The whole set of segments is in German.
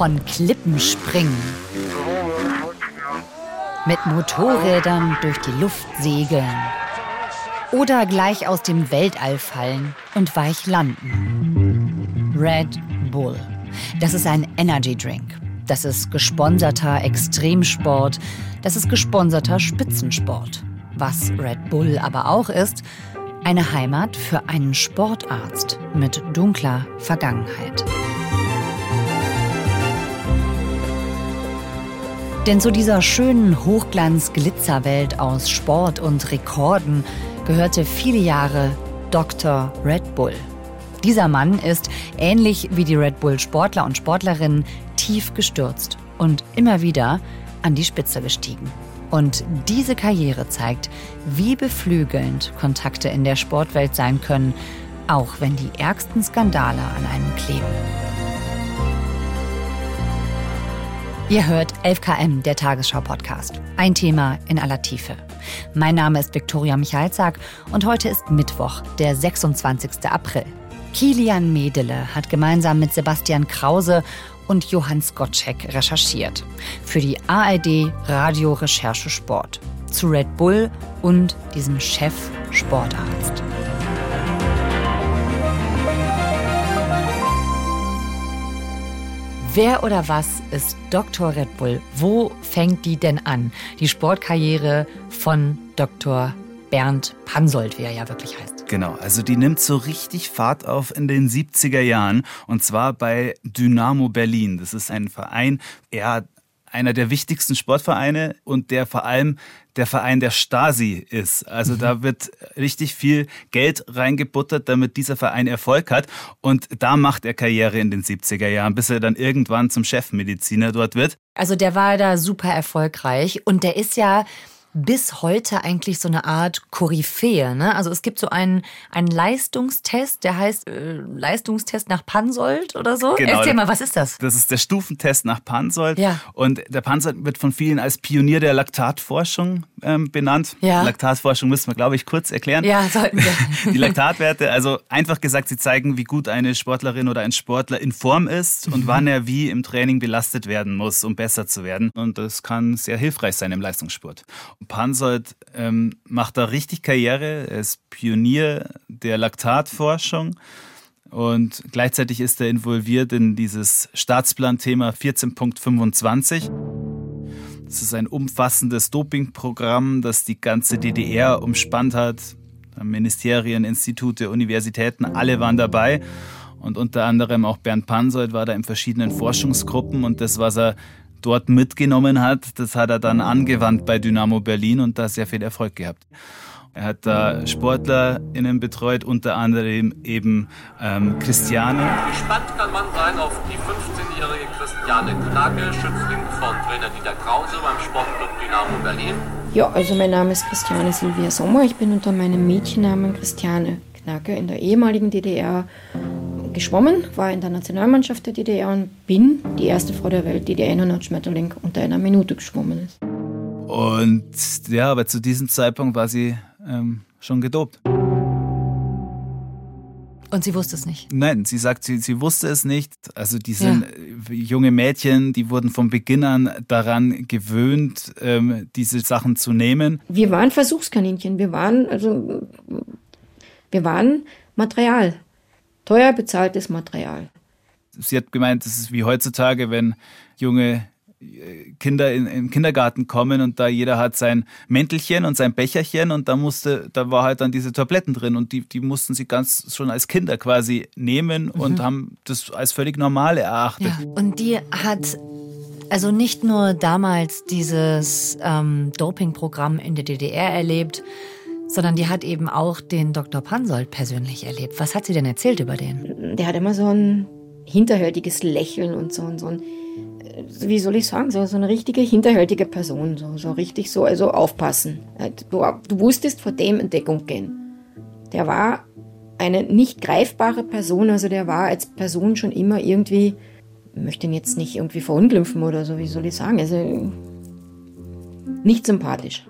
von Klippen springen, mit Motorrädern durch die Luft segeln oder gleich aus dem Weltall fallen und weich landen. Red Bull. Das ist ein Energy Drink. Das ist gesponserter Extremsport. Das ist gesponserter Spitzensport. Was Red Bull aber auch ist, eine Heimat für einen Sportarzt mit dunkler Vergangenheit. Denn zu dieser schönen Hochglanz-Glitzerwelt aus Sport und Rekorden gehörte viele Jahre Dr. Red Bull. Dieser Mann ist, ähnlich wie die Red Bull-Sportler und Sportlerinnen, tief gestürzt und immer wieder an die Spitze gestiegen. Und diese Karriere zeigt, wie beflügelnd Kontakte in der Sportwelt sein können, auch wenn die ärgsten Skandale an einem kleben. Ihr hört 11KM, der Tagesschau-Podcast. Ein Thema in aller Tiefe. Mein Name ist Viktoria Michalzack und heute ist Mittwoch, der 26. April. Kilian Medele hat gemeinsam mit Sebastian Krause und Johann Skocek recherchiert. Für die ARD Radio Recherche Sport. Zu Red Bull und diesem Chef Sportarzt. Wer oder was ist Dr. Red Bull? Wo fängt die denn an? Die Sportkarriere von Dr. Bernd Pansold, wie er ja wirklich heißt. Genau, also die nimmt so richtig Fahrt auf in den 70er Jahren und zwar bei Dynamo Berlin. Das ist ein Verein, ja, einer der wichtigsten Sportvereine und der vor allem der Verein der Stasi ist. Also mhm. da wird richtig viel Geld reingebuttert, damit dieser Verein Erfolg hat. Und da macht er Karriere in den 70er Jahren, bis er dann irgendwann zum Chefmediziner dort wird. Also der war da super erfolgreich und der ist ja bis heute eigentlich so eine Art Koryphäe. Ne? Also es gibt so einen, einen Leistungstest, der heißt äh, Leistungstest nach Pansold oder so. Genau. Erzähl mal, was ist das? Das ist der Stufentest nach Pansold. Ja. Und der Pansold wird von vielen als Pionier der Laktatforschung ähm, benannt. Ja. Laktatforschung müssen wir, glaube ich, kurz erklären. Ja, sollten wir. Die Laktatwerte, also einfach gesagt, sie zeigen, wie gut eine Sportlerin oder ein Sportler in Form ist und mhm. wann er wie im Training belastet werden muss, um besser zu werden. Und das kann sehr hilfreich sein im Leistungssport. Pansold ähm, macht da richtig Karriere. Er ist Pionier der Laktatforschung und gleichzeitig ist er involviert in dieses Staatsplan-Thema 14.25. Das ist ein umfassendes Dopingprogramm, das die ganze DDR umspannt hat. Ministerien, Institute, Universitäten, alle waren dabei. Und unter anderem auch Bernd Pansold war da in verschiedenen Forschungsgruppen und das, was er dort mitgenommen hat, das hat er dann angewandt bei Dynamo Berlin und da sehr viel Erfolg gehabt. Er hat da SportlerInnen betreut, unter anderem eben ähm, Christiane. Gespannt kann man sein auf die 15-jährige Christiane Knacke, Schützling von Trainer Dieter Krause beim Sportclub Dynamo Berlin. Ja, also mein Name ist Christiane Silvia Sommer. Ich bin unter meinem Mädchennamen Christiane Knacke in der ehemaligen DDR geschwommen, war in der Nationalmannschaft der DDR und bin die erste Frau der Welt, die die 100 Schmetterling unter einer Minute geschwommen ist. Und ja, aber zu diesem Zeitpunkt war sie ähm, schon gedopt. Und sie wusste es nicht? Nein, sie sagt, sie, sie wusste es nicht. Also die sind ja. junge Mädchen, die wurden von Beginn an daran gewöhnt, ähm, diese Sachen zu nehmen. Wir waren Versuchskaninchen. Wir waren, also, wir waren Material. Teuer bezahltes Material. Sie hat gemeint, es ist wie heutzutage, wenn junge Kinder in, im Kindergarten kommen und da jeder hat sein Mäntelchen und sein Becherchen und da musste, da war halt dann diese Tabletten drin und die, die mussten sie ganz schon als Kinder quasi nehmen mhm. und haben das als völlig normal erachtet. Ja. Und die hat also nicht nur damals dieses ähm, Dopingprogramm in der DDR erlebt, sondern die hat eben auch den Dr. Pansold persönlich erlebt. Was hat sie denn erzählt über den? Der hat immer so ein hinterhältiges Lächeln und so, und so ein wie soll ich sagen, so, eine richtige hinterhältige Person, so, so richtig so, also aufpassen. Du, du wusstest vor dem in Deckung gehen. Der war eine nicht greifbare Person, also der war als Person schon immer irgendwie, ich möchte ihn jetzt nicht irgendwie verunglimpfen oder so, wie soll ich sagen, also nicht sympathisch.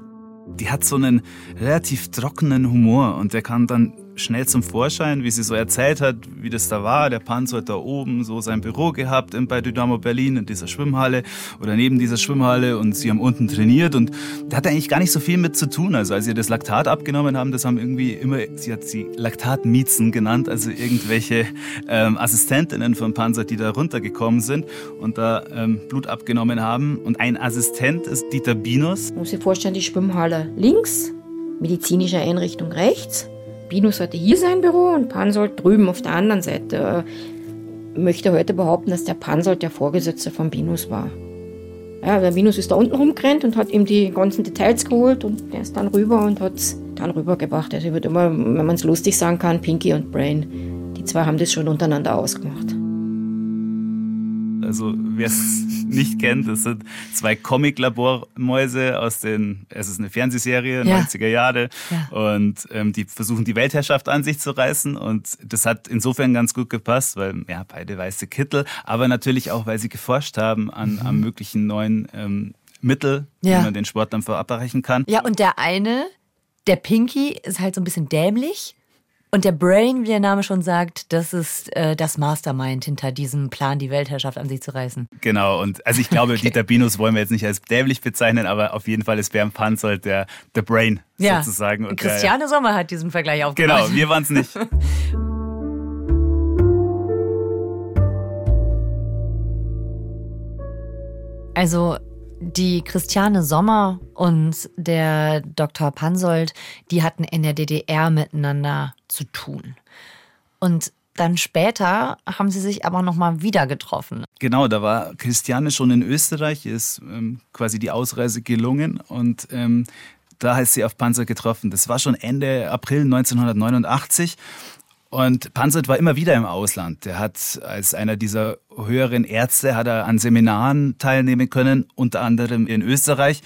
Die hat so einen relativ trockenen Humor und der kann dann schnell zum Vorschein, wie sie so erzählt hat, wie das da war. Der Panzer hat da oben so sein Büro gehabt bei Dynamo Berlin in dieser Schwimmhalle oder neben dieser Schwimmhalle und sie haben unten trainiert und da hat eigentlich gar nicht so viel mit zu tun. Also als sie das Laktat abgenommen haben, das haben irgendwie immer, sie hat sie Laktatmiezen genannt, also irgendwelche ähm, Assistentinnen von Panzer, die da runtergekommen sind und da ähm, Blut abgenommen haben. Und ein Assistent ist Dieter Binus. Man muss sich vorstellen, die Schwimmhalle links, medizinische Einrichtung rechts. Binus sollte hier sein Büro und Pansold drüben auf der anderen Seite. Ich möchte heute behaupten, dass der Pansold der Vorgesetzte von Binus war. Ja, der Binus ist da unten rumgerannt und hat ihm die ganzen Details geholt und der ist dann rüber und hat es dann rübergebracht. Also ich würde immer, wenn man es lustig sagen kann, Pinky und Brain. Die zwei haben das schon untereinander ausgemacht. Also wer es nicht kennt, das sind zwei Comic-Labormäuse aus den, es ist eine Fernsehserie, ja. 90er Jahre. Ja. Und ähm, die versuchen die Weltherrschaft an sich zu reißen. Und das hat insofern ganz gut gepasst, weil ja, beide weiße Kittel, aber natürlich auch, weil sie geforscht haben an, mhm. an möglichen neuen ähm, Mittel, ja. wie man den Sport dann verabreichen kann. Ja, und der eine, der Pinky, ist halt so ein bisschen dämlich. Und der Brain, wie der Name schon sagt, das ist äh, das Mastermind hinter diesem Plan, die Weltherrschaft an sich zu reißen. Genau, und also ich glaube, okay. Dieter Binus wollen wir jetzt nicht als dämlich bezeichnen, aber auf jeden Fall ist Bernd Panzold der, der Brain ja. sozusagen. Und Christiane der, Sommer hat diesen Vergleich aufgebaut. Genau, wir waren es nicht. Also die Christiane Sommer und der Dr. Pansold, die hatten in der DDR miteinander zu tun. Und dann später haben sie sich aber nochmal wieder getroffen. Genau, da war Christiane schon in Österreich, ist ähm, quasi die Ausreise gelungen und ähm, da heißt sie auf Panzer getroffen. Das war schon Ende April 1989 und Panzert war immer wieder im Ausland. Er hat als einer dieser höheren Ärzte hat er an Seminaren teilnehmen können, unter anderem in Österreich.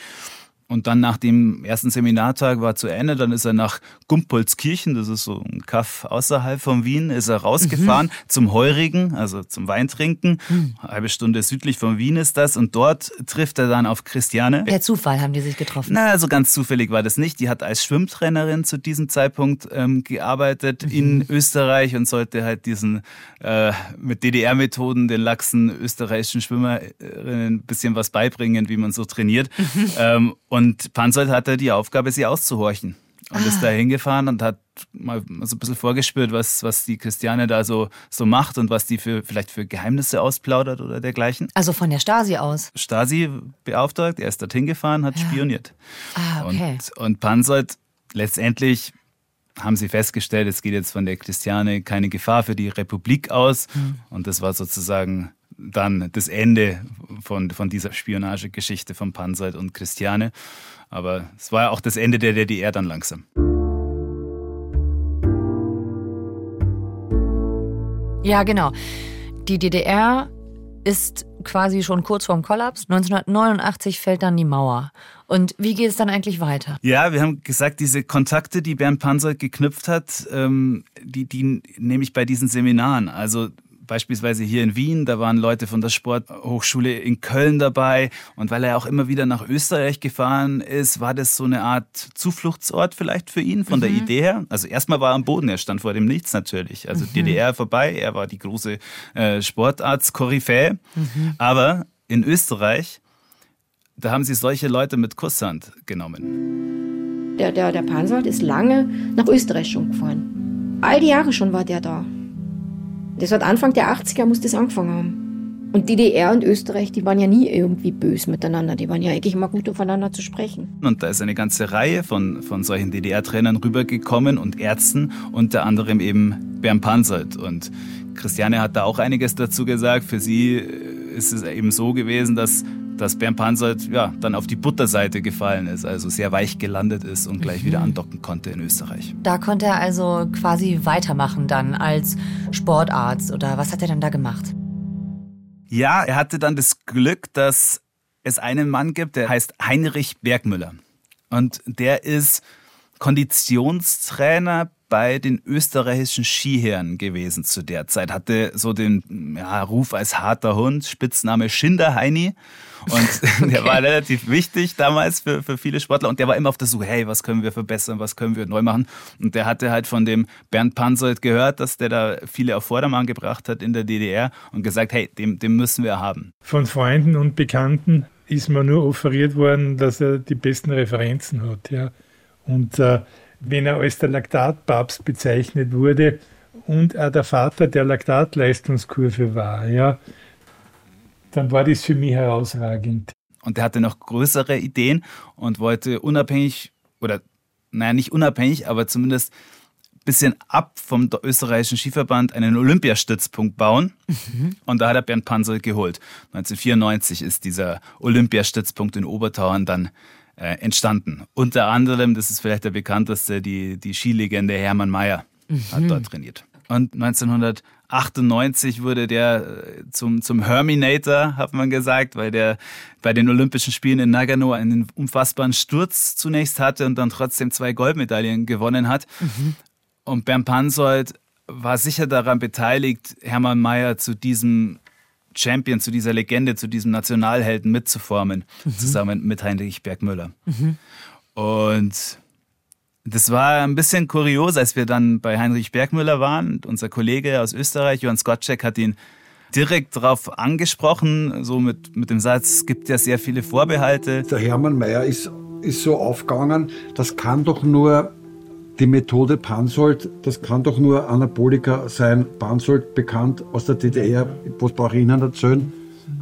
Und dann nach dem ersten Seminartag war zu Ende, dann ist er nach Gumpolskirchen, das ist so ein Kaff außerhalb von Wien, ist er rausgefahren mhm. zum Heurigen, also zum Weintrinken. Mhm. Eine halbe Stunde südlich von Wien ist das und dort trifft er dann auf Christiane. Per Zufall haben die sich getroffen? Na, also ganz zufällig war das nicht. Die hat als Schwimmtrainerin zu diesem Zeitpunkt ähm, gearbeitet mhm. in Österreich und sollte halt diesen äh, mit DDR-Methoden den laxen österreichischen Schwimmerinnen ein bisschen was beibringen, wie man so trainiert. Mhm. Ähm, und Panzold hatte die Aufgabe, sie auszuhorchen. Und ah. ist da hingefahren und hat mal so ein bisschen vorgespürt, was, was die Christiane da so, so macht und was die für, vielleicht für Geheimnisse ausplaudert oder dergleichen. Also von der Stasi aus? Stasi beauftragt, er ist dorthin gefahren, hat ja. spioniert. Ah, okay. Und, und Pansold letztendlich haben sie festgestellt, es geht jetzt von der Christiane keine Gefahr für die Republik aus. Mhm. Und das war sozusagen dann das Ende von, von dieser Spionagegeschichte von Pansold und Christiane. Aber es war ja auch das Ende der DDR dann langsam. Ja, genau. Die DDR ist quasi schon kurz vorm Kollaps. 1989 fällt dann die Mauer. Und wie geht es dann eigentlich weiter? Ja, wir haben gesagt, diese Kontakte, die Bernd Panzer geknüpft hat, ähm, die, die nehme ich bei diesen Seminaren. Also beispielsweise hier in Wien, da waren Leute von der Sporthochschule in Köln dabei. Und weil er auch immer wieder nach Österreich gefahren ist, war das so eine Art Zufluchtsort vielleicht für ihn von mhm. der Idee her. Also erstmal war er am Boden, er stand vor dem Nichts natürlich. Also mhm. DDR vorbei, er war die große äh, Sportarzt-Koryphäe. Mhm. Aber in Österreich, da haben sie solche Leute mit Kusshand genommen. Der, der, der Pansold ist lange nach Österreich schon gefahren. All die Jahre schon war der da. Das hat Anfang der 80er muss das angefangen haben. Und DDR und Österreich, die waren ja nie irgendwie böse miteinander. Die waren ja eigentlich immer gut aufeinander zu sprechen. Und da ist eine ganze Reihe von, von solchen DDR-Trainern rübergekommen und Ärzten, unter anderem eben Bernd Panzert. Und Christiane hat da auch einiges dazu gesagt. Für sie ist es eben so gewesen, dass dass Bernd Pansold ja, dann auf die Butterseite gefallen ist, also sehr weich gelandet ist und gleich mhm. wieder andocken konnte in Österreich. Da konnte er also quasi weitermachen dann als Sportarzt oder was hat er dann da gemacht? Ja, er hatte dann das Glück, dass es einen Mann gibt, der heißt Heinrich Bergmüller. Und der ist Konditionstrainer bei den österreichischen Skiherren gewesen zu der Zeit. Hatte so den ja, Ruf als harter Hund, Spitzname Schinderheini. Und okay. der war relativ wichtig damals für, für viele Sportler. Und der war immer auf der Suche, hey, was können wir verbessern, was können wir neu machen. Und der hatte halt von dem Bernd Pansold gehört, dass der da viele auf Vordermann gebracht hat in der DDR und gesagt, hey, dem, dem müssen wir haben. Von Freunden und Bekannten ist mir nur offeriert worden, dass er die besten Referenzen hat. Ja. Und äh, wenn er als der Laktatpapst bezeichnet wurde und er der Vater der Laktatleistungskurve war, ja, dann war das für mich herausragend. Und er hatte noch größere Ideen und wollte unabhängig, oder naja, nicht unabhängig, aber zumindest ein bisschen ab vom österreichischen Skiverband einen Olympiastützpunkt bauen. Mhm. Und da hat er Bernd Pansel geholt. 1994 ist dieser Olympiastützpunkt in Obertauern dann äh, entstanden. Unter anderem, das ist vielleicht der bekannteste, die, die Skilegende Hermann Mayer mhm. hat dort trainiert. Und 1998 wurde der äh, zum, zum Herminator, hat man gesagt, weil der bei den Olympischen Spielen in Nagano einen unfassbaren Sturz zunächst hatte und dann trotzdem zwei Goldmedaillen gewonnen hat. Mhm. Und Bernd Pansold war sicher daran beteiligt, Hermann Mayer zu diesem Champion, zu dieser Legende, zu diesem Nationalhelden mitzuformen, mhm. zusammen mit Heinrich Bergmüller. Mhm. Und das war ein bisschen kurios, als wir dann bei Heinrich Bergmüller waren. Unser Kollege aus Österreich, Johann Skotczek, hat ihn direkt darauf angesprochen, so mit, mit dem Satz, es gibt ja sehr viele Vorbehalte. Der Hermann Mayer ist, ist so aufgegangen, das kann doch nur die Methode Pansold, das kann doch nur Anabolika sein. Pansold, bekannt aus der DDR, was brauche ich Ihnen erzählen?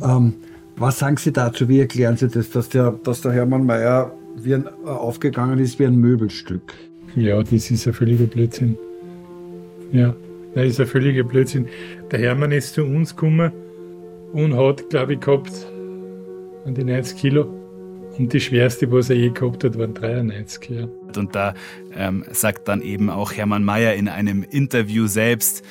Ähm, was sagen Sie dazu? Wie erklären Sie das, dass der, dass der Hermann Mayer wie ein, äh, aufgegangen ist wie ein Möbelstück? Ja, das ist ein völliger Blödsinn. Ja, das ist ein völliger Blödsinn. Der Hermann ist zu uns gekommen und hat, glaube ich, gehabt an die 90 Kilo. Und die schwerste, was er je gehabt hat, waren 93. Ja. Und da ähm, sagt dann eben auch Hermann Mayer in einem Interview selbst,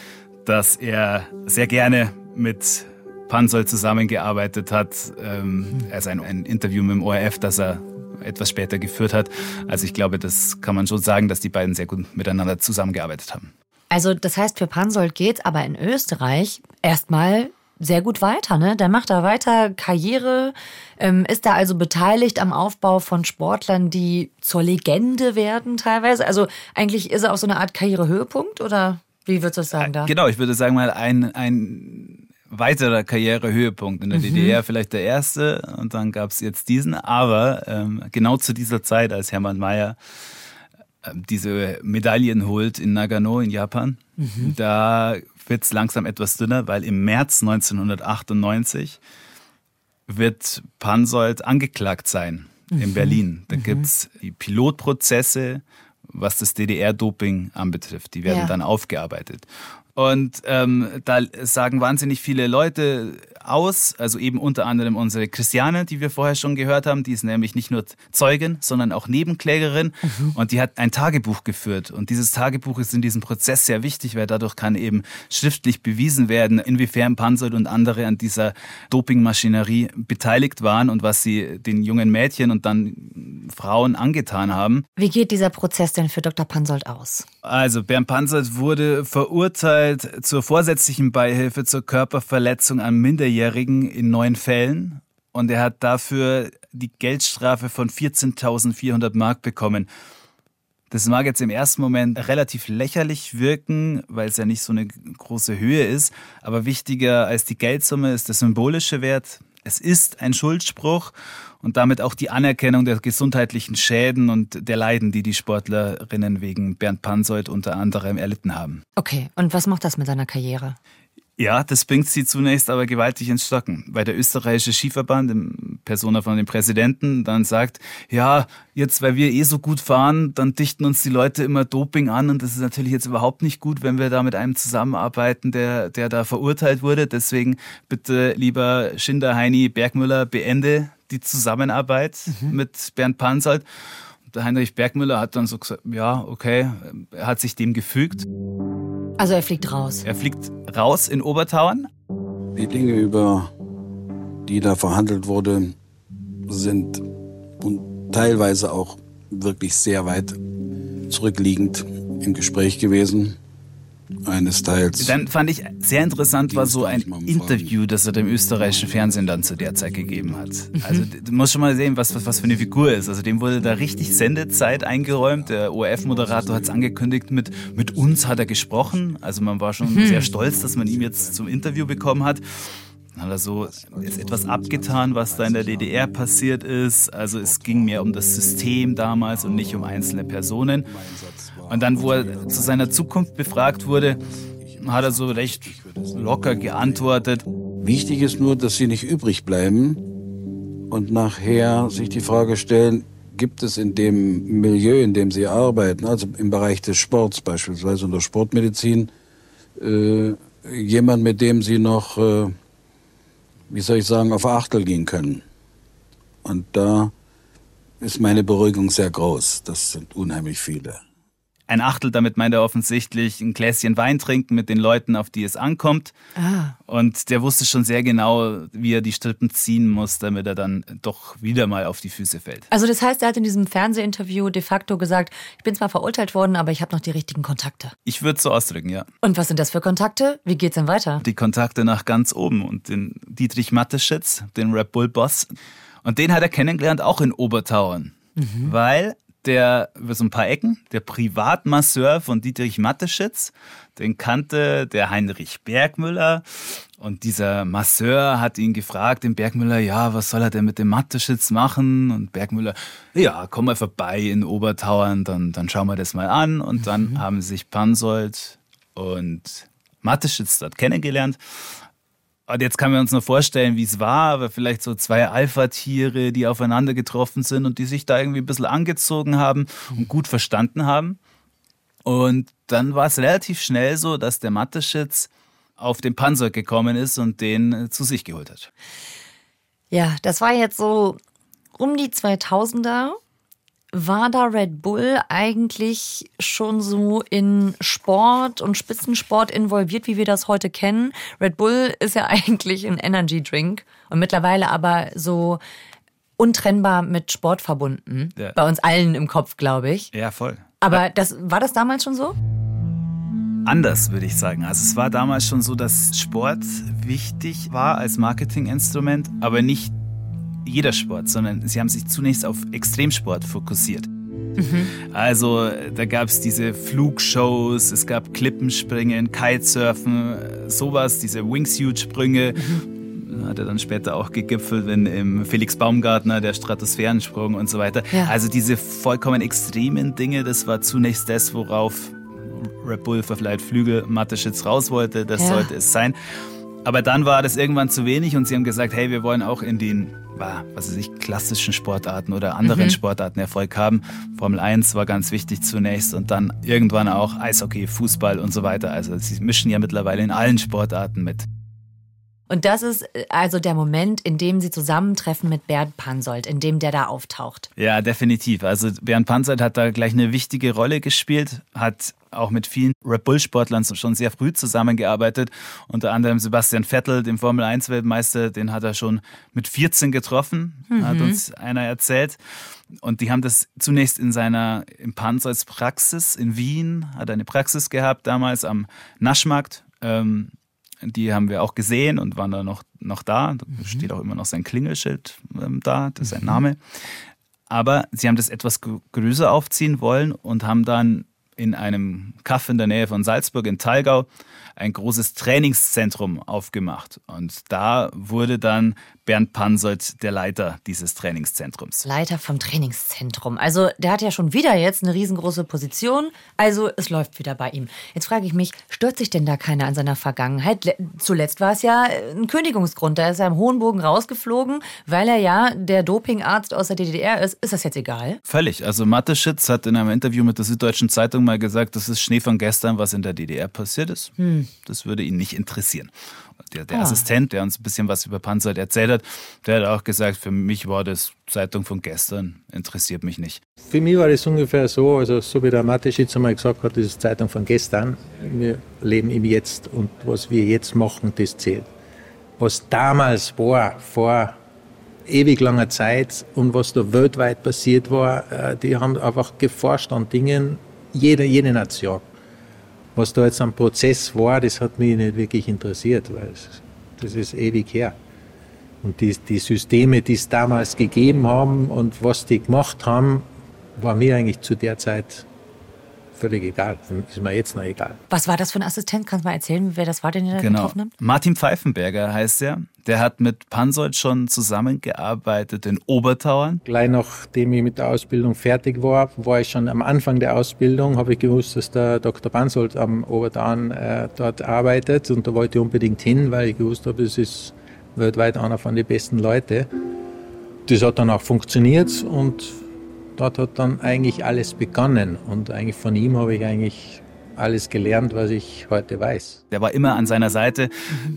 dass er sehr gerne mit Pansol zusammengearbeitet hat. Ähm, also ein, ein Interview mit dem ORF, das er etwas später geführt hat. Also ich glaube, das kann man schon sagen, dass die beiden sehr gut miteinander zusammengearbeitet haben. Also das heißt, für Pansold geht aber in Österreich erstmal sehr gut weiter, ne? Der macht da weiter Karriere, ähm, ist da also beteiligt am Aufbau von Sportlern, die zur Legende werden teilweise. Also eigentlich ist er auch so eine Art Karrierehöhepunkt oder wie würdest du sagen da? Genau, ich würde sagen mal ein, ein weiterer Karrierehöhepunkt in der mhm. DDR, vielleicht der erste und dann gab es jetzt diesen, aber ähm, genau zu dieser Zeit, als Hermann Mayer äh, diese Medaillen holt in Nagano in Japan, mhm. da wird es langsam etwas dünner, weil im März 1998 wird Pansold angeklagt sein mhm. in Berlin. Da mhm. gibt es die Pilotprozesse, was das DDR-Doping anbetrifft. Die werden ja. dann aufgearbeitet. Und ähm, da sagen wahnsinnig viele Leute aus, also eben unter anderem unsere Christiane, die wir vorher schon gehört haben, die ist nämlich nicht nur Zeugin, sondern auch Nebenklägerin mhm. und die hat ein Tagebuch geführt. Und dieses Tagebuch ist in diesem Prozess sehr wichtig, weil dadurch kann eben schriftlich bewiesen werden, inwiefern Pansold und andere an dieser Dopingmaschinerie beteiligt waren und was sie den jungen Mädchen und dann Frauen angetan haben. Wie geht dieser Prozess denn für Dr. Pansold aus? Also Bernd Pansold wurde verurteilt verurteilt zur vorsätzlichen Beihilfe zur Körperverletzung an Minderjährigen in neun Fällen und er hat dafür die Geldstrafe von 14.400 Mark bekommen. Das mag jetzt im ersten Moment relativ lächerlich wirken, weil es ja nicht so eine große Höhe ist, aber wichtiger als die Geldsumme ist der symbolische Wert. Es ist ein Schuldspruch und damit auch die Anerkennung der gesundheitlichen Schäden und der Leiden, die die Sportlerinnen wegen Bernd Pansold unter anderem erlitten haben. Okay, und was macht das mit seiner Karriere? Ja, das bringt sie zunächst aber gewaltig ins Stocken, weil der österreichische Skiverband, in Persona von dem Präsidenten, dann sagt, ja, jetzt, weil wir eh so gut fahren, dann dichten uns die Leute immer Doping an und das ist natürlich jetzt überhaupt nicht gut, wenn wir da mit einem zusammenarbeiten, der, der da verurteilt wurde. Deswegen bitte lieber Schinder, Heini, Bergmüller, beende die Zusammenarbeit mhm. mit Bernd Pansold. Der Heinrich Bergmüller hat dann so gesagt, ja, okay, er hat sich dem gefügt. Also er fliegt raus. Er fliegt raus in Obertauern. Die Dinge, über die da verhandelt wurde, sind und teilweise auch wirklich sehr weit zurückliegend. im Gespräch gewesen eines Teils. Dann fand ich sehr interessant war so ein Interview, das er dem österreichischen Fernsehen dann zu der Zeit gegeben hat. Also du musst schon mal sehen, was, was, was für eine Figur ist. Also dem wurde da richtig Sendezeit eingeräumt. Der ORF-Moderator hat es angekündigt, mit, mit uns hat er gesprochen. Also man war schon mhm. sehr stolz, dass man ihn jetzt zum Interview bekommen hat. Dann hat er so ist etwas abgetan, was da in der DDR passiert ist. Also es ging mehr um das System damals und nicht um einzelne Personen. Und dann, wo er zu seiner Zukunft befragt wurde, hat er so recht locker geantwortet. Wichtig ist nur, dass sie nicht übrig bleiben und nachher sich die Frage stellen, gibt es in dem Milieu, in dem sie arbeiten, also im Bereich des Sports beispielsweise und der Sportmedizin, äh, jemand, mit dem sie noch, äh, wie soll ich sagen, auf Achtel gehen können. Und da ist meine Beruhigung sehr groß. Das sind unheimlich viele. Ein Achtel, damit meint er offensichtlich ein Gläschen Wein trinken mit den Leuten, auf die es ankommt. Ah. Und der wusste schon sehr genau, wie er die Strippen ziehen muss, damit er dann doch wieder mal auf die Füße fällt. Also das heißt, er hat in diesem Fernsehinterview de facto gesagt, ich bin zwar verurteilt worden, aber ich habe noch die richtigen Kontakte. Ich würde es so ausdrücken, ja. Und was sind das für Kontakte? Wie geht's denn weiter? Die Kontakte nach ganz oben und den Dietrich Matteschitz, den Red Bull Boss. Und den hat er kennengelernt auch in Obertauern. Mhm. Weil der über so ein paar Ecken, der Privatmasseur von Dietrich Matteschitz, den kannte der Heinrich Bergmüller. Und dieser Masseur hat ihn gefragt, den Bergmüller, ja, was soll er denn mit dem Matteschitz machen? Und Bergmüller, ja, komm mal vorbei in Obertauern, dann, dann schauen wir das mal an. Und dann mhm. haben sich Pansold und Matteschitz dort kennengelernt. Und jetzt können wir uns nur vorstellen, wie es war, aber vielleicht so zwei Alpha-Tiere, die aufeinander getroffen sind und die sich da irgendwie ein bisschen angezogen haben und gut verstanden haben. Und dann war es relativ schnell so, dass der Matteschitz auf den Panzer gekommen ist und den zu sich geholt hat. Ja, das war jetzt so um die 2000er war da Red Bull eigentlich schon so in Sport und Spitzensport involviert, wie wir das heute kennen? Red Bull ist ja eigentlich ein Energy Drink und mittlerweile aber so untrennbar mit Sport verbunden. Ja. Bei uns allen im Kopf, glaube ich. Ja, voll. Aber das, war das damals schon so? Anders, würde ich sagen. Also es war damals schon so, dass Sport wichtig war als Marketinginstrument, aber nicht jeder Sport, sondern sie haben sich zunächst auf Extremsport fokussiert. Mhm. Also da gab es diese Flugshows, es gab Klippenspringen, Kitesurfen, sowas, diese Wingsuit-Sprünge. Mhm. Hat er dann später auch gegipfelt, wenn im Felix Baumgartner der Stratosphärensprung und so weiter. Ja. Also diese vollkommen extremen Dinge, das war zunächst das, worauf Red Bull verleiht Flügel Mateschitz raus wollte. Das ja. sollte es sein. Aber dann war das irgendwann zu wenig und sie haben gesagt, hey, wir wollen auch in den was weiß ich, klassischen Sportarten oder anderen mhm. Sportarten Erfolg haben. Formel 1 war ganz wichtig zunächst und dann irgendwann auch Eishockey, Fußball und so weiter. Also sie mischen ja mittlerweile in allen Sportarten mit. Und das ist äh, also der Moment, in dem Sie zusammentreffen mit Bernd Pansold, in dem der da auftaucht. Ja, definitiv. Also Bernd Pansold hat da gleich eine wichtige Rolle gespielt, hat auch mit vielen Red Bull-Sportlern schon sehr früh zusammengearbeitet. Unter anderem Sebastian Vettel, dem Formel-1-Weltmeister, den hat er schon mit 14 getroffen, mhm. hat uns einer erzählt. Und die haben das zunächst in seiner im Pansolds Praxis in Wien, hat er eine Praxis gehabt, damals am Naschmarkt. Ähm, die haben wir auch gesehen und waren da noch, noch da. Da mhm. steht auch immer noch sein Klingelschild ähm, da, das ist sein mhm. Name. Aber sie haben das etwas größer aufziehen wollen und haben dann in einem Kaff in der Nähe von Salzburg in Thalgau ein großes Trainingszentrum aufgemacht. Und da wurde dann Bernd Pansold der Leiter dieses Trainingszentrums. Leiter vom Trainingszentrum. Also der hat ja schon wieder jetzt eine riesengroße Position. Also es läuft wieder bei ihm. Jetzt frage ich mich, stört sich denn da keiner an seiner Vergangenheit? Zuletzt war es ja ein Kündigungsgrund. Da ist er im hohen Bogen rausgeflogen, weil er ja der Dopingarzt aus der DDR ist. Ist das jetzt egal? Völlig. Also Mateschitz hat in einem Interview mit der Süddeutschen Zeitung mal gesagt, das ist Schnee von gestern, was in der DDR passiert ist. Hm. Das würde ihn nicht interessieren der, der ah. Assistent, der uns ein bisschen was über Panzer erzählt hat, der hat auch gesagt, für mich war das Zeitung von gestern, interessiert mich nicht. Für mich war das ungefähr so, also so wie der Mateschitz einmal gesagt hat, das ist Zeitung von gestern. Wir leben im Jetzt und was wir jetzt machen, das zählt. Was damals war, vor ewig langer Zeit und was da weltweit passiert war, äh, die haben einfach geforscht an Dingen, jede, jede Nation. Was da jetzt am Prozess war, das hat mich nicht wirklich interessiert, weil das ist ewig her. Und die, die Systeme, die es damals gegeben haben und was die gemacht haben, war mir eigentlich zu der Zeit völlig egal. Ist mir jetzt noch egal. Was war das für ein Assistent? Kannst du mal erzählen, wer das war, den ihr da Genau. getroffen habt? Martin Pfeifenberger heißt er. Der hat mit Pansold schon zusammengearbeitet in Obertauern. Gleich nachdem ich mit der Ausbildung fertig war, war ich schon am Anfang der Ausbildung, habe ich gewusst, dass der Dr. Bansold am Obertauern äh, dort arbeitet und da wollte ich unbedingt hin, weil ich gewusst habe, das ist weltweit einer von den besten Leuten. Das hat dann auch funktioniert und dort hat dann eigentlich alles begonnen und eigentlich von ihm habe ich eigentlich alles gelernt, was ich heute weiß. Der war immer an seiner Seite.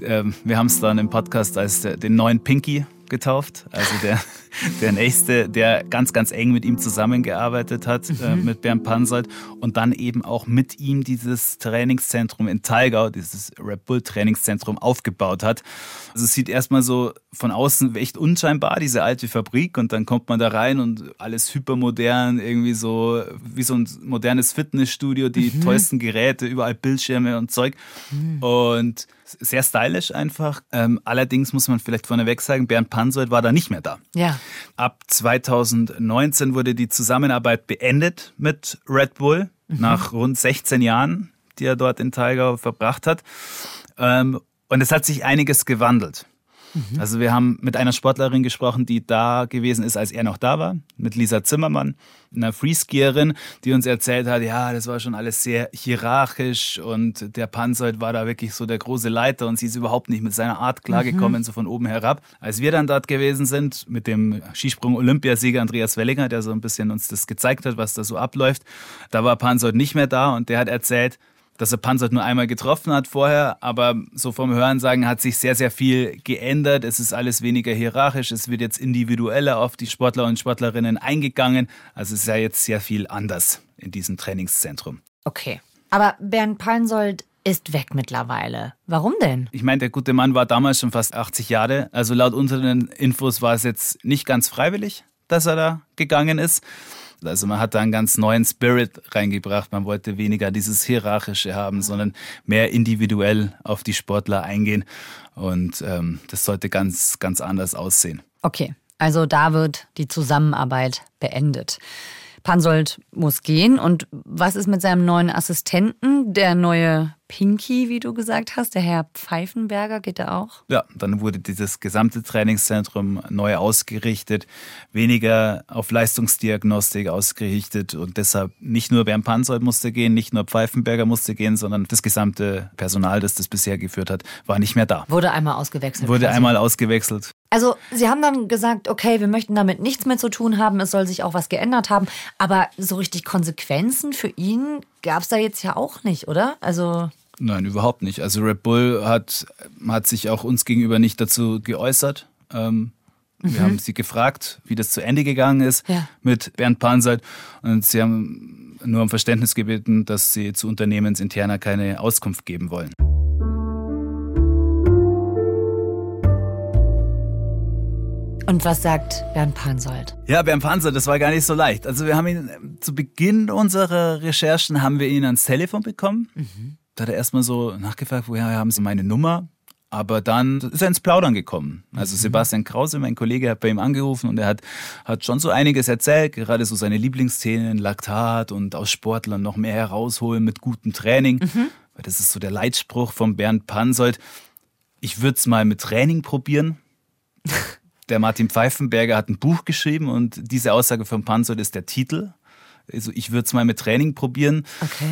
Ähm, Wir haben es dann im Podcast als der- den neuen Pinky getauft. Also der, der Nächste, der ganz, ganz eng mit ihm zusammengearbeitet hat, äh, mit Bernd Pansold. Und dann eben auch mit ihm dieses Trainingszentrum in Talgau, dieses Red Bull Trainingszentrum aufgebaut hat. Also es sieht erstmal so von außen echt unscheinbar, diese alte Fabrik. Und dann kommt man da rein und alles hypermodern, irgendwie so wie so ein modernes Fitnessstudio, die tollsten Geräte, überall Bildschirme und Zeug. Und sehr stylisch einfach. Ähm, allerdings muss man vielleicht vorneweg sagen, Bernd Pansold war da nicht mehr da. Ja. Ab 2019 wurde die Zusammenarbeit beendet mit Red Bull nach rund 16 Jahren, die er dort in Talgau verbracht hat. Ähm, und es hat sich einiges gewandelt. Also wir haben mit einer Sportlerin gesprochen, die da gewesen ist, als er noch da war, mit Lisa Zimmermann, einer Freeskierin, die uns erzählt hat, ja, das war schon alles sehr hierarchisch und der Pansold war da wirklich so der große Leiter und sie ist überhaupt nicht mit seiner Art klargekommen, so von oben herab. Als wir dann dort gewesen sind, mit dem Skisprung-Olympiasieger Andreas Wellinger, der so ein bisschen uns das gezeigt hat, was da so abläuft, da war Pansold nicht mehr da und der hat erzählt, dass er Panzert nur einmal getroffen hat vorher, aber so vom Hörensagen hat sich sehr, sehr viel geändert. Es ist alles weniger hierarchisch, es wird jetzt individueller auf die Sportler und Sportlerinnen eingegangen. Also es ist ja jetzt sehr viel anders in diesem Trainingszentrum. Okay. Aber Bernd Pallensold ist weg mittlerweile. Warum denn? Ich meine, der gute Mann war damals schon fast 80 Jahre. Also laut unseren Infos war es jetzt nicht ganz freiwillig, dass er da gegangen ist. Also man hat da einen ganz neuen Spirit reingebracht. Man wollte weniger dieses Hierarchische haben, sondern mehr individuell auf die Sportler eingehen. Und ähm, das sollte ganz, ganz anders aussehen. Okay, also da wird die Zusammenarbeit beendet. Pansold muss gehen. Und was ist mit seinem neuen Assistenten, der neue Pinky, wie du gesagt hast, der Herr Pfeifenberger, geht er auch? Ja, dann wurde dieses gesamte Trainingszentrum neu ausgerichtet, weniger auf Leistungsdiagnostik ausgerichtet und deshalb nicht nur Bernd Pansold musste gehen, nicht nur Pfeifenberger musste gehen, sondern das gesamte Personal, das das bisher geführt hat, war nicht mehr da. Wurde einmal ausgewechselt. Wurde quasi. einmal ausgewechselt. Also, Sie haben dann gesagt, okay, wir möchten damit nichts mehr zu tun haben, es soll sich auch was geändert haben. Aber so richtig Konsequenzen für ihn gab es da jetzt ja auch nicht, oder? Also, Nein, überhaupt nicht. Also Red Bull hat, hat sich auch uns gegenüber nicht dazu geäußert. Ähm, Wir haben sie gefragt, wie das zu Ende gegangen ist Ja. mit Bernd Pansold. Und sie haben nur um Verständnis gebeten, dass sie zu unternehmensinterner keine Auskunft geben wollen. Und was sagt Bernd Pansold? Ja, Bernd Pansold, das war gar nicht so leicht. Also wir haben ihn zu Beginn unserer Recherchen haben wir ihn ans Telefon bekommen. Da hat er erstmal so nachgefragt, woher haben Sie meine Nummer? Aber dann ist er ins Plaudern gekommen. Also Sebastian Krause, mein Kollege, hat bei ihm angerufen und er hat, hat schon so einiges erzählt, gerade so seine Lieblingsthemen, Laktat und aus Sportlern noch mehr herausholen mit gutem Training. Weil das ist so der Leitspruch von Bernd Pansold. Ich würde es mal mit Training probieren. Der Martin Pfeifenberger hat ein Buch geschrieben und diese Aussage von Pansold ist der Titel. Also ich würde es mal mit Training probieren. Okay.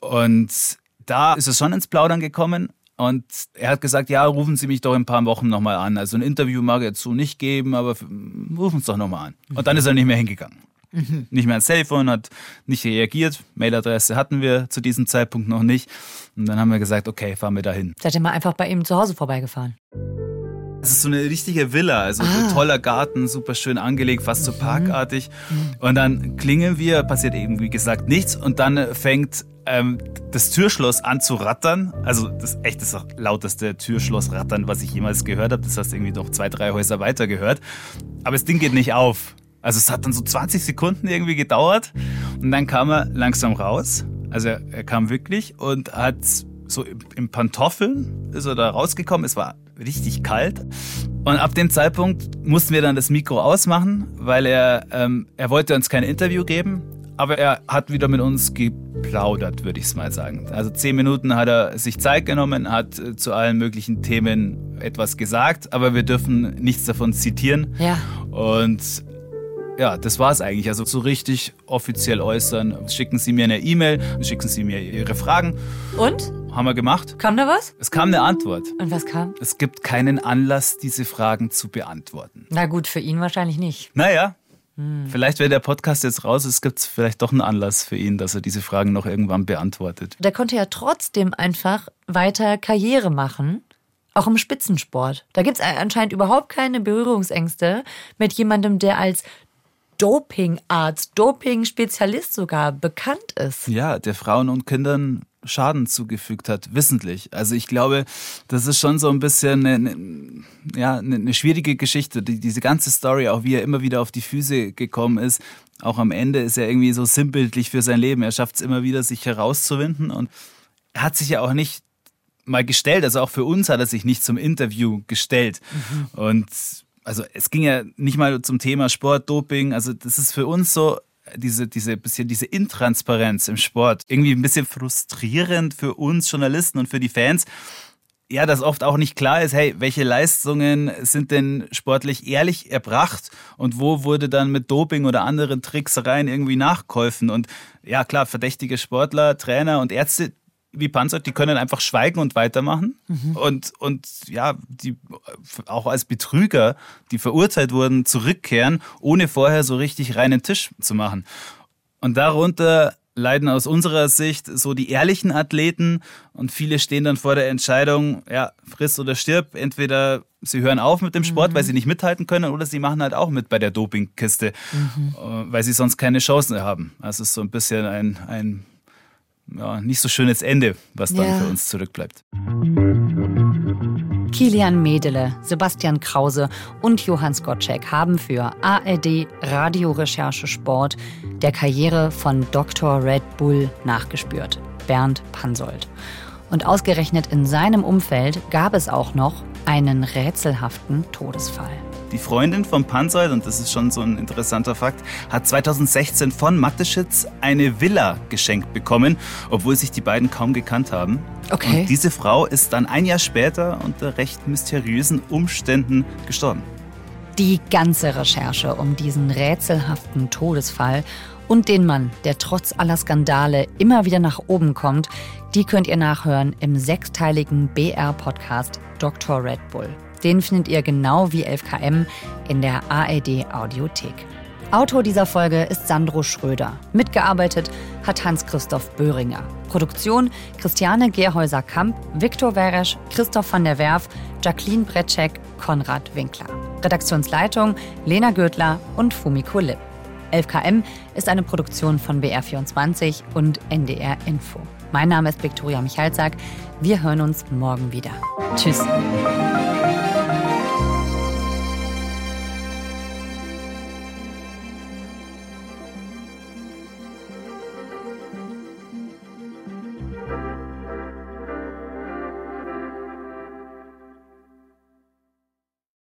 Und da ist es schon ins Plaudern gekommen. Und er hat gesagt, ja, rufen Sie mich doch in ein paar Wochen nochmal an. Also ein Interview mag er so nicht geben, aber rufen Sie doch nochmal an. Und dann ist er nicht mehr hingegangen. Nicht mehr ans Telefon, hat nicht reagiert. Mailadresse hatten wir zu diesem Zeitpunkt noch nicht. Und dann haben wir gesagt, okay, fahren wir dahin. Seid ihr mal einfach bei ihm zu Hause vorbeigefahren? Es ist so eine richtige Villa, also ein toller Garten, super schön angelegt, fast so parkartig. Und dann klingeln wir, passiert eben wie gesagt nichts und dann fängt ähm, das Türschloss an zu rattern. Also das echt das lauteste Türschlossrattern, was ich jemals gehört habe. Das hast du irgendwie noch zwei, drei Häuser weiter gehört. Aber das Ding geht nicht auf. Also es hat dann so 20 Sekunden irgendwie gedauert und dann kam er langsam raus. Also er, er kam wirklich und hat so im Pantoffeln ist er da rausgekommen. Es war richtig kalt. Und ab dem Zeitpunkt mussten wir dann das Mikro ausmachen, weil er, ähm, er wollte uns kein Interview geben, aber er hat wieder mit uns geplaudert, würde ich es mal sagen. Also zehn Minuten hat er sich Zeit genommen, hat äh, zu allen möglichen Themen etwas gesagt, aber wir dürfen nichts davon zitieren. Ja. Und ja, das war es eigentlich. Also so richtig offiziell äußern. Schicken Sie mir eine E-Mail, schicken Sie mir Ihre Fragen. Und? Haben wir gemacht. Kam da was? Es kam eine Antwort. Und was kam? Es gibt keinen Anlass, diese Fragen zu beantworten. Na gut, für ihn wahrscheinlich nicht. Naja, vielleicht, wenn der Podcast jetzt raus ist, gibt es vielleicht doch einen Anlass für ihn, dass er diese Fragen noch irgendwann beantwortet. Der konnte ja trotzdem einfach weiter Karriere machen. Auch im Spitzensport. Da gibt es anscheinend überhaupt keine Berührungsängste mit jemandem, der als Dopingarzt, Doping-Spezialist sogar bekannt ist. Ja, der Frauen und Kindern Schaden zugefügt hat, wissentlich. Also ich glaube, das ist schon so ein bisschen eine, eine ja, eine, eine schwierige Geschichte. Die, diese ganze Story, auch wie er immer wieder auf die Füße gekommen ist, auch am Ende ist er irgendwie so sinnbildlich für sein Leben. Er schafft es immer wieder, sich herauszuwinden und er hat sich ja auch nicht mal gestellt, also auch für uns hat er sich nicht zum Interview gestellt. Und also es ging ja nicht mal zum Thema Sport, Doping, also das ist für uns so diese, diese bisschen diese Intransparenz im Sport irgendwie ein bisschen frustrierend für uns Journalisten und für die Fans. Ja, dass oft auch nicht klar ist, hey, welche Leistungen sind denn sportlich ehrlich erbracht und wo wurde dann mit Doping oder anderen Tricksereien irgendwie nachgeholfen? Und ja, klar, verdächtige Sportler, Trainer und Ärzte, wie Panzer, die können einfach schweigen und weitermachen. Und, und ja, die auch als Betrüger, die verurteilt wurden, zurückkehren, ohne vorher so richtig reinen Tisch zu machen. Und darunter leiden aus unserer Sicht so die ehrlichen Athleten und viele stehen dann vor der Entscheidung, ja, friss oder stirb. Entweder sie hören auf mit dem Sport, weil sie nicht mithalten können, oder sie machen halt auch mit bei der Dopingkiste, äh, weil sie sonst keine Chancen haben. Das ist so ein bisschen ein, ein ja, nicht so schönes Ende, was dann Ja. für uns zurückbleibt. Kilian Medele, Sebastian Krause und Johann Skocek haben für ARD Radiorecherche Sport der Karriere von Dr. Red Bull nachgespürt, Bernd Pansold. Und ausgerechnet in seinem Umfeld gab es auch noch einen rätselhaften Todesfall. Die Freundin von Pansold, und das ist schon so ein interessanter Fakt, hat 2016 von Mateschitz eine Villa geschenkt bekommen, obwohl sich die beiden kaum gekannt haben. Okay. Und diese Frau ist dann ein Jahr später unter recht mysteriösen Umständen gestorben. Die ganze Recherche um diesen rätselhaften Todesfall und den Mann, der trotz aller Skandale immer wieder nach oben kommt, die könnt ihr nachhören im sechsteiligen BR-Podcast Dr. Red Bull. Den findet ihr genau wie 11KM in der ARD Audiothek. Autor dieser Folge ist Sandro Schröder. Mitgearbeitet hat Hans-Christoph Böhringer. Produktion Christiane Gerhäuser-Kamp, Viktor Weresch, Christoph van der Werf, Jacqueline Bretschek, Konrad Winkler. Redaktionsleitung Lena Gödler und Fumiko Lipp. 11KM ist eine Produktion von BR24 und NDR Info. Mein Name ist Viktoria Michalzack. Wir hören uns morgen wieder. Tschüss.